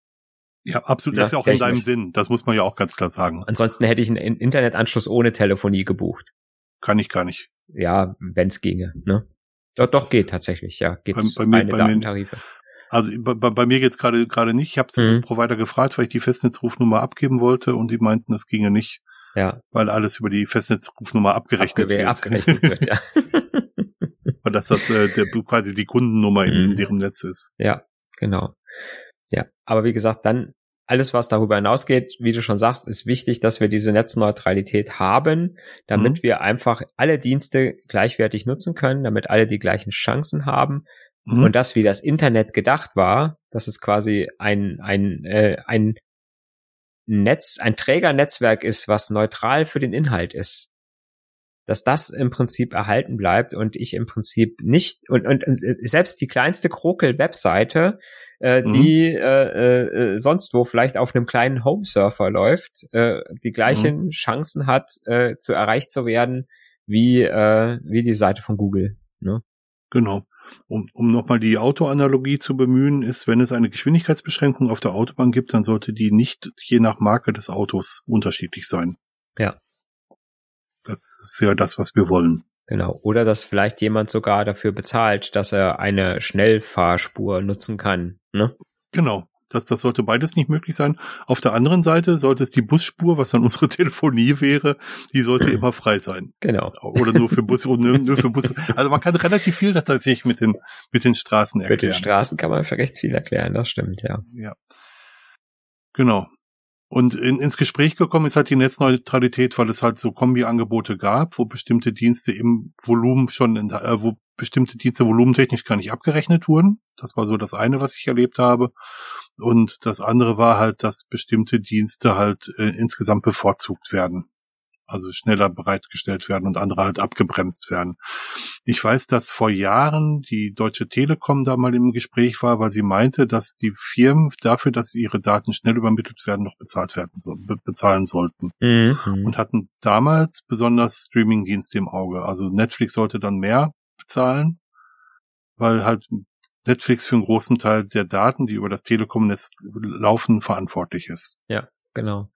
Ja, absolut. Das ist ja auch technisch. in deinem Sinn. Das muss man ja auch ganz klar sagen. Ansonsten hätte ich einen Internetanschluss ohne Telefonie gebucht. Kann ich gar nicht. Ja, wenn es ginge. Ne? Doch, doch geht tatsächlich. Ja, geht bei, bei mir, bei Datentarife. Mir, also bei, bei mir geht's gerade gerade nicht. Ich habe mhm. den Provider gefragt, weil ich die Festnetzrufnummer abgeben wollte und die meinten, das ginge nicht. Ja. Weil alles über die Festnetzrufnummer abgerechnet Abgewehr, wird. Abgerechnet wird, ja. weil das das äh, der, quasi die Kundennummer in, in mhm. deren Netz ist. Ja, genau. Ja, aber wie gesagt, dann alles, was darüber hinausgeht, wie du schon sagst, ist wichtig, dass wir diese Netzneutralität haben, damit mhm. wir einfach alle Dienste gleichwertig nutzen können, damit alle die gleichen Chancen haben. Mhm. Und das, wie das Internet gedacht war, dass es quasi ein, ein, äh, ein Netz, ein Trägernetzwerk ist, was neutral für den Inhalt ist. Dass das im Prinzip erhalten bleibt und ich im Prinzip nicht, und, und, und selbst die kleinste Krokel-Webseite, äh, mhm. die äh, äh, sonst wo vielleicht auf einem kleinen Home-Surfer läuft, äh, die gleichen mhm. Chancen hat, äh, zu erreicht zu werden, wie, äh, wie die Seite von Google. Ne? Genau um, um nochmal die Autoanalogie zu bemühen, ist, wenn es eine Geschwindigkeitsbeschränkung auf der Autobahn gibt, dann sollte die nicht je nach Marke des Autos unterschiedlich sein. Ja. Das ist ja das, was wir wollen. Genau. Oder dass vielleicht jemand sogar dafür bezahlt, dass er eine Schnellfahrspur nutzen kann. Ne? Genau. Das, das sollte beides nicht möglich sein. Auf der anderen Seite sollte es die Busspur, was dann unsere Telefonie wäre, die sollte immer frei sein. Genau. Oder nur für Busse und nur, nur für Busse. Also man kann relativ viel tatsächlich mit den, mit den Straßen erklären. Mit den Straßen kann man recht viel erklären, das stimmt, ja. Ja. Genau. Und in, ins Gespräch gekommen ist halt die Netzneutralität, weil es halt so Kombi-Angebote gab, wo bestimmte Dienste im Volumen schon, in, äh, wo bestimmte Dienste volumentechnisch gar nicht abgerechnet wurden. Das war so das eine, was ich erlebt habe. Und das andere war halt, dass bestimmte Dienste halt äh, insgesamt bevorzugt werden also schneller bereitgestellt werden und andere halt abgebremst werden. Ich weiß, dass vor Jahren die Deutsche Telekom da mal im Gespräch war, weil sie meinte, dass die Firmen dafür, dass ihre Daten schnell übermittelt werden, noch bezahlt werden so, bezahlen sollten. Mhm. Und hatten damals besonders Streamingdienste im Auge. Also Netflix sollte dann mehr bezahlen, weil halt Netflix für einen großen Teil der Daten, die über das Telekom-Netz laufen, verantwortlich ist. Ja, genau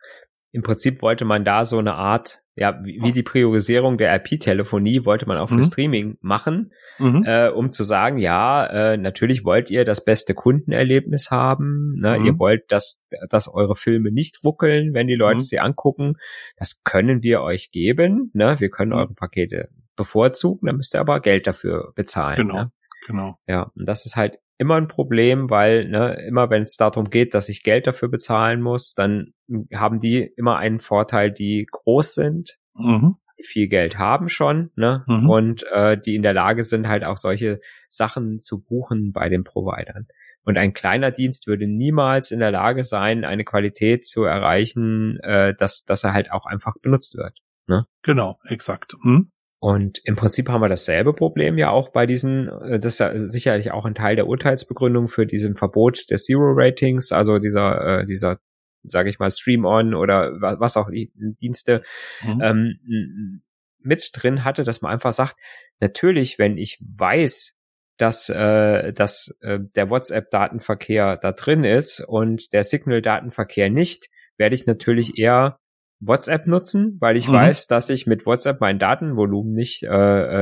im Prinzip wollte man da so eine Art, ja, wie die Priorisierung der IP-Telefonie wollte man auch für mhm. Streaming machen, mhm. äh, um zu sagen, ja, äh, natürlich wollt ihr das beste Kundenerlebnis haben, ne? Mhm. ihr wollt, dass, dass eure Filme nicht ruckeln, wenn die Leute mhm. sie angucken. Das können wir euch geben, ne? wir können mhm. eure Pakete bevorzugen, dann müsst ihr aber Geld dafür bezahlen. Genau. Ne? Genau. Ja, und das ist halt immer ein Problem, weil ne, immer wenn es darum geht, dass ich Geld dafür bezahlen muss, dann haben die immer einen Vorteil, die groß sind, mhm. die viel Geld haben schon, ne, mhm. und äh, die in der Lage sind, halt auch solche Sachen zu buchen bei den Providern. Und ein kleiner Dienst würde niemals in der Lage sein, eine Qualität zu erreichen, äh, dass, dass er halt auch einfach benutzt wird. Ne? Genau, exakt. Hm? Und im Prinzip haben wir dasselbe Problem ja auch bei diesen, äh, das ist ja sicherlich auch ein Teil der Urteilsbegründung für diesen Verbot der Zero-Ratings, also dieser, äh, dieser, sage ich mal, Stream-On oder was auch Dienste mhm. ähm, mit drin hatte, dass man einfach sagt, natürlich, wenn ich weiß, dass, äh, dass äh, der WhatsApp-Datenverkehr da drin ist und der Signal-Datenverkehr nicht, werde ich natürlich eher WhatsApp nutzen, weil ich mhm. weiß, dass ich mit WhatsApp mein Datenvolumen nicht, äh,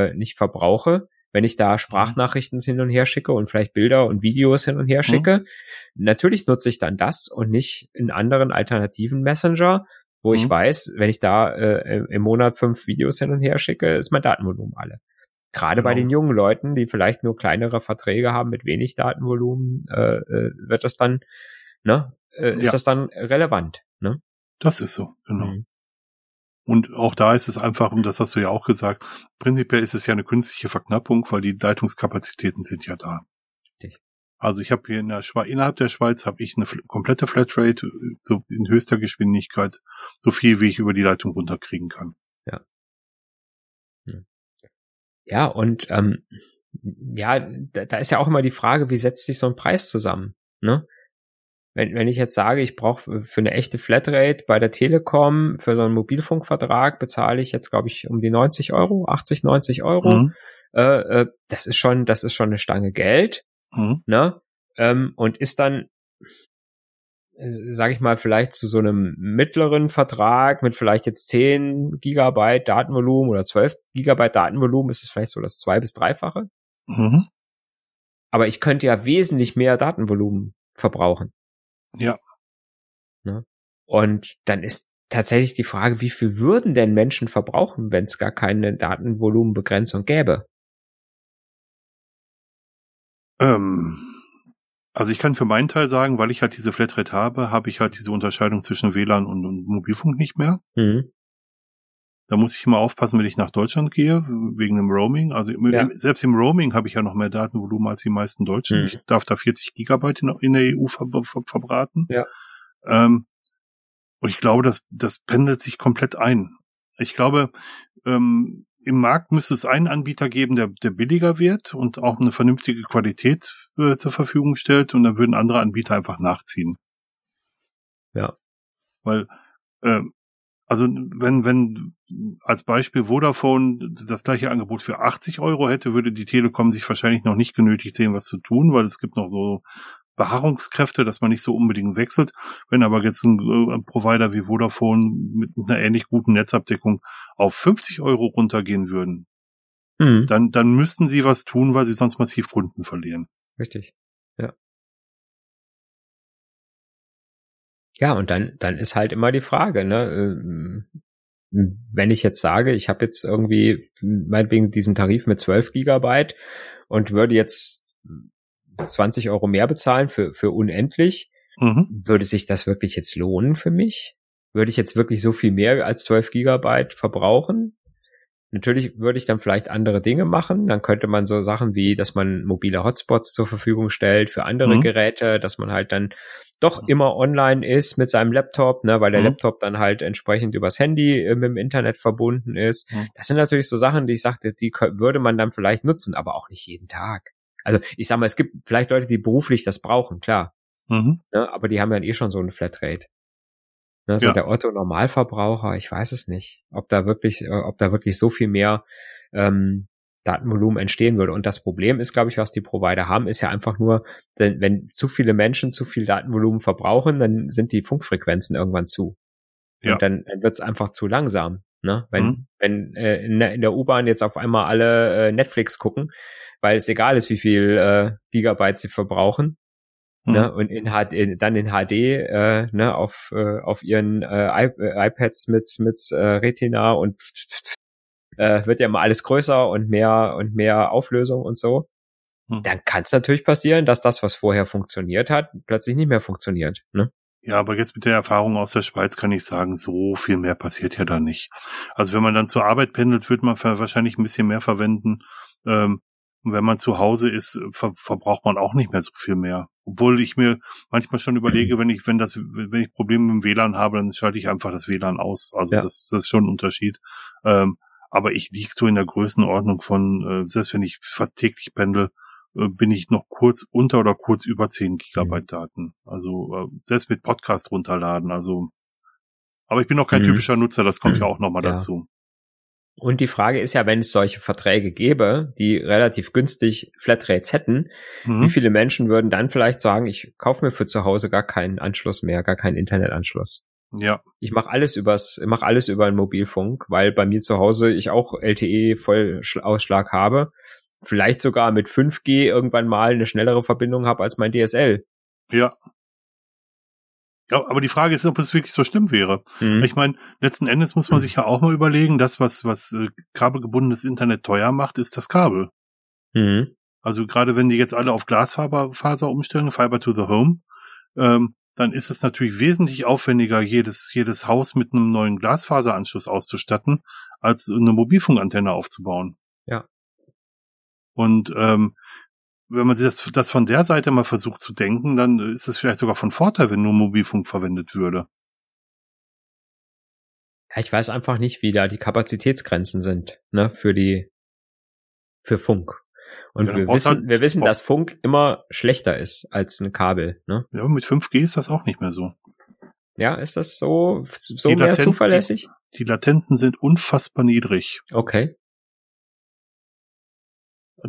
äh, nicht verbrauche. Wenn ich da Sprachnachrichten hin und her schicke und vielleicht Bilder und Videos hin und her mhm. schicke, mhm. natürlich nutze ich dann das und nicht in anderen alternativen Messenger, wo mhm. ich weiß, wenn ich da äh, im Monat fünf Videos hin und her schicke, ist mein Datenvolumen alle. Gerade genau. bei den jungen Leuten, die vielleicht nur kleinere Verträge haben mit wenig Datenvolumen, äh, äh, wird das dann, ne, äh, ist ja. das dann relevant, ne? Das ist so, genau. Mhm. Und auch da ist es einfach, und das hast du ja auch gesagt, prinzipiell ist es ja eine künstliche Verknappung, weil die Leitungskapazitäten sind ja da. Richtig. Also ich habe hier in der Schweiz, innerhalb der Schweiz habe ich eine komplette Flatrate, so in höchster Geschwindigkeit, so viel wie ich über die Leitung runterkriegen kann. Ja. Ja, und ähm, ja, da, da ist ja auch immer die Frage, wie setzt sich so ein Preis zusammen? Ne? Wenn, wenn ich jetzt sage, ich brauche für eine echte Flatrate bei der Telekom, für so einen Mobilfunkvertrag bezahle ich jetzt, glaube ich, um die 90 Euro, 80, 90 Euro. Mhm. Äh, äh, das ist schon, das ist schon eine Stange Geld. Mhm. Ne? Ähm, und ist dann, sage ich mal, vielleicht zu so einem mittleren Vertrag mit vielleicht jetzt 10 Gigabyte Datenvolumen oder 12 Gigabyte Datenvolumen, ist es vielleicht so das zwei- bis dreifache. Mhm. Aber ich könnte ja wesentlich mehr Datenvolumen verbrauchen. Ja. Ne? Und dann ist tatsächlich die Frage, wie viel würden denn Menschen verbrauchen, wenn es gar keine Datenvolumenbegrenzung gäbe? Ähm, also ich kann für meinen Teil sagen, weil ich halt diese Flatrate habe, habe ich halt diese Unterscheidung zwischen WLAN und, und Mobilfunk nicht mehr. Mhm. Da muss ich immer aufpassen, wenn ich nach Deutschland gehe, wegen dem Roaming. Also ja. selbst im Roaming habe ich ja noch mehr Datenvolumen als die meisten Deutschen. Mhm. Ich darf da 40 Gigabyte in, in der EU ver ver verbraten. Ja. Ähm, und ich glaube, das, das pendelt sich komplett ein. Ich glaube, ähm, im Markt müsste es einen Anbieter geben, der, der billiger wird und auch eine vernünftige Qualität äh, zur Verfügung stellt und dann würden andere Anbieter einfach nachziehen. Ja. Weil äh, also wenn, wenn als Beispiel Vodafone das gleiche Angebot für 80 Euro hätte, würde die Telekom sich wahrscheinlich noch nicht genötigt sehen, was zu tun, weil es gibt noch so Beharrungskräfte, dass man nicht so unbedingt wechselt. Wenn aber jetzt ein, äh, ein Provider wie Vodafone mit einer ähnlich guten Netzabdeckung auf 50 Euro runtergehen würden, mhm. dann, dann müssten sie was tun, weil sie sonst massiv Kunden verlieren. Richtig. Ja, und dann, dann ist halt immer die Frage, ne, ähm, wenn ich jetzt sage, ich habe jetzt irgendwie meinetwegen diesen Tarif mit 12 Gigabyte und würde jetzt 20 Euro mehr bezahlen für, für unendlich, mhm. würde sich das wirklich jetzt lohnen für mich? Würde ich jetzt wirklich so viel mehr als 12 Gigabyte verbrauchen? Natürlich würde ich dann vielleicht andere Dinge machen. Dann könnte man so Sachen wie, dass man mobile Hotspots zur Verfügung stellt für andere mhm. Geräte, dass man halt dann doch immer online ist mit seinem Laptop, ne, weil der mhm. Laptop dann halt entsprechend übers Handy äh, mit dem Internet verbunden ist. Mhm. Das sind natürlich so Sachen, die ich sagte, die würde man dann vielleicht nutzen, aber auch nicht jeden Tag. Also ich sag mal, es gibt vielleicht Leute, die beruflich das brauchen, klar. Mhm. Ne, aber die haben ja eh schon so eine Flatrate. Ne, so ja. der Otto Normalverbraucher, ich weiß es nicht, ob da wirklich, äh, ob da wirklich so viel mehr ähm, Datenvolumen entstehen würde. Und das Problem ist, glaube ich, was die Provider haben, ist ja einfach nur, denn wenn zu viele Menschen zu viel Datenvolumen verbrauchen, dann sind die Funkfrequenzen irgendwann zu. Ja. Und dann, dann wird es einfach zu langsam. Ne? Wenn, mhm. wenn äh, in der, in der U-Bahn jetzt auf einmal alle äh, Netflix gucken, weil es egal ist, wie viel äh, Gigabyte sie verbrauchen, mhm. Ne, und in HD, dann in HD äh, ne, auf, äh, auf ihren äh, äh iPads mit, mit äh, Retina und äh, wird ja immer alles größer und mehr und mehr Auflösung und so. Mhm. Dann kann es natürlich passieren, dass das, was vorher funktioniert hat, plötzlich nicht mehr funktioniert. Ne? Ja, aber jetzt mit der Erfahrung aus der Schweiz kann ich sagen, so viel mehr passiert ja da nicht. Also wenn man dann zur Arbeit pendelt, wird man wahrscheinlich ein bisschen mehr verwenden. Ähm, und wenn man zu Hause ist, ver verbraucht man auch nicht mehr so viel mehr. Obwohl ich mir manchmal schon überlege, wenn ich, wenn das, wenn ich Probleme mit dem WLAN habe, dann schalte ich einfach das WLAN aus. Also ja. das, das ist schon ein Unterschied. Ähm, aber ich liege so in der Größenordnung von, äh, selbst wenn ich fast täglich pendel, äh, bin ich noch kurz unter oder kurz über 10 Gigabyte mhm. Daten. Also äh, selbst mit Podcast runterladen. Also, aber ich bin noch kein mhm. typischer Nutzer, das kommt ja auch nochmal ja. dazu. Und die Frage ist ja, wenn es solche Verträge gäbe, die relativ günstig Flatrates hätten, mhm. wie viele Menschen würden dann vielleicht sagen, ich kaufe mir für zu Hause gar keinen Anschluss mehr, gar keinen Internetanschluss? Ja. Ich mache alles übers, mache alles über den Mobilfunk, weil bei mir zu Hause ich auch LTE Vollausschlag habe. Vielleicht sogar mit 5G irgendwann mal eine schnellere Verbindung habe als mein DSL. Ja. Ja, aber die Frage ist, ob es wirklich so schlimm wäre. Mhm. Ich meine, letzten Endes muss man sich ja auch mal überlegen, das, was, was äh, kabelgebundenes Internet teuer macht, ist das Kabel. Mhm. Also gerade wenn die jetzt alle auf Glasfaser umstellen, Fiber to the Home, ähm, dann ist es natürlich wesentlich aufwendiger, jedes, jedes Haus mit einem neuen Glasfaseranschluss auszustatten, als eine Mobilfunkantenne aufzubauen. Ja. Und ähm, wenn man sich das, das von der Seite mal versucht zu denken, dann ist es vielleicht sogar von Vorteil, wenn nur Mobilfunk verwendet würde. Ja, ich weiß einfach nicht, wie da die Kapazitätsgrenzen sind, ne, für die, für Funk. Und ja, wir wissen, halt, wir wissen, dass Funk immer schlechter ist als ein Kabel, ne? Ja, mit 5G ist das auch nicht mehr so. Ja, ist das so, so die mehr Latenz, zuverlässig? Die, die Latenzen sind unfassbar niedrig. Okay.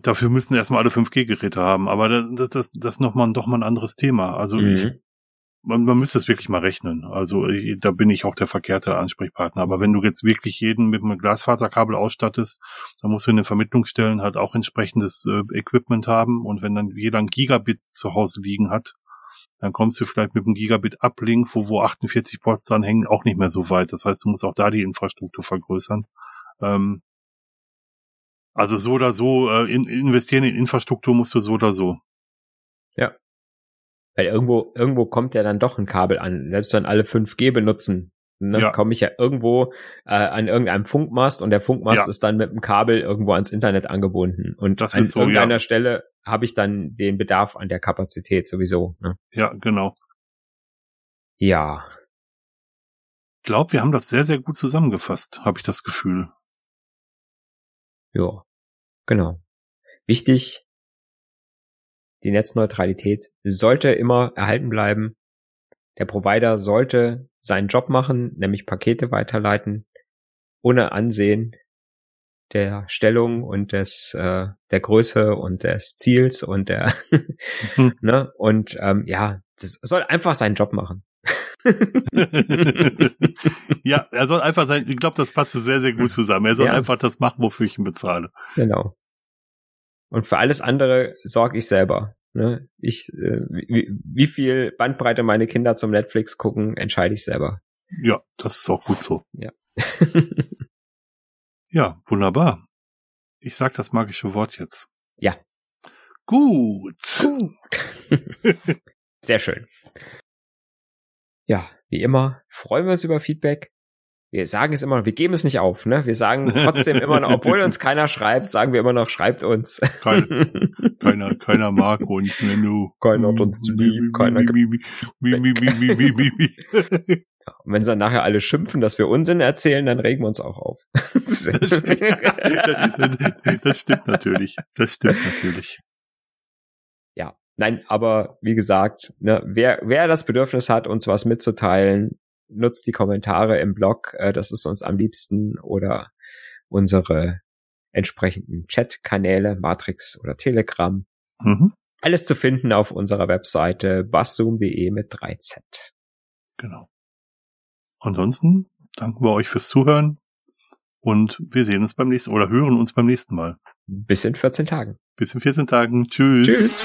Dafür müssen erstmal alle 5G-Geräte haben, aber das, das, das ist nochmal doch mal ein anderes Thema. Also mhm. ich, man, man müsste es wirklich mal rechnen. Also ich, da bin ich auch der verkehrte Ansprechpartner. Aber wenn du jetzt wirklich jeden mit einem Glasfaserkabel ausstattest, dann musst du in den Vermittlungsstellen halt auch entsprechendes äh, Equipment haben. Und wenn dann jeder ein Gigabit zu Hause liegen hat, dann kommst du vielleicht mit einem Gigabit-Uplink, wo, wo 48 Ports dran hängen, auch nicht mehr so weit. Das heißt, du musst auch da die Infrastruktur vergrößern. Ähm, also so oder so, äh, in, investieren in Infrastruktur musst du so oder so. Ja. Weil irgendwo, irgendwo kommt ja dann doch ein Kabel an. Selbst wenn alle 5G benutzen, dann ja. komme ich ja irgendwo äh, an irgendeinem Funkmast und der Funkmast ja. ist dann mit dem Kabel irgendwo ans Internet angebunden. Und das an so, irgendeiner ja. Stelle habe ich dann den Bedarf an der Kapazität sowieso. Ne? Ja, genau. Ja. Ich glaube, wir haben das sehr, sehr gut zusammengefasst, habe ich das Gefühl. Ja, genau. Wichtig, die Netzneutralität sollte immer erhalten bleiben. Der Provider sollte seinen Job machen, nämlich Pakete weiterleiten, ohne Ansehen der Stellung und des äh, der Größe und des Ziels und der ne und ähm, ja, das soll einfach seinen Job machen. ja, er soll einfach sein, ich glaube, das passt sehr, sehr gut zusammen. Er soll ja. einfach das machen, wofür ich ihn bezahle. Genau. Und für alles andere sorge ich selber. Ne? Ich, äh, wie, wie viel Bandbreite meine Kinder zum Netflix gucken, entscheide ich selber. Ja, das ist auch gut so. Ja. ja, wunderbar. Ich sag das magische Wort jetzt. Ja. Gut. Sehr schön. Ja, wie immer freuen wir uns über Feedback. Wir sagen es immer, wir geben es nicht auf, ne? Wir sagen trotzdem immer noch, obwohl uns keiner schreibt, sagen wir immer noch, schreibt uns. Kein, keiner, keiner mag uns, wenn du. Keiner hat uns lieb, keiner gibt Und wenn sie dann nachher alle schimpfen, dass wir Unsinn erzählen, dann regen wir uns auch auf. das, das stimmt natürlich. Das stimmt natürlich. Nein, aber wie gesagt, ne, wer, wer das Bedürfnis hat, uns was mitzuteilen, nutzt die Kommentare im Blog, äh, das ist uns am liebsten, oder unsere entsprechenden Chat-Kanäle, Matrix oder Telegram. Mhm. Alles zu finden auf unserer Webseite basszoom.de mit 3z. Genau. Ansonsten danken wir euch fürs Zuhören und wir sehen uns beim nächsten oder hören uns beim nächsten Mal. Bis in 14 Tagen. Bis in 14 Tagen. Tschüss. Tschüss.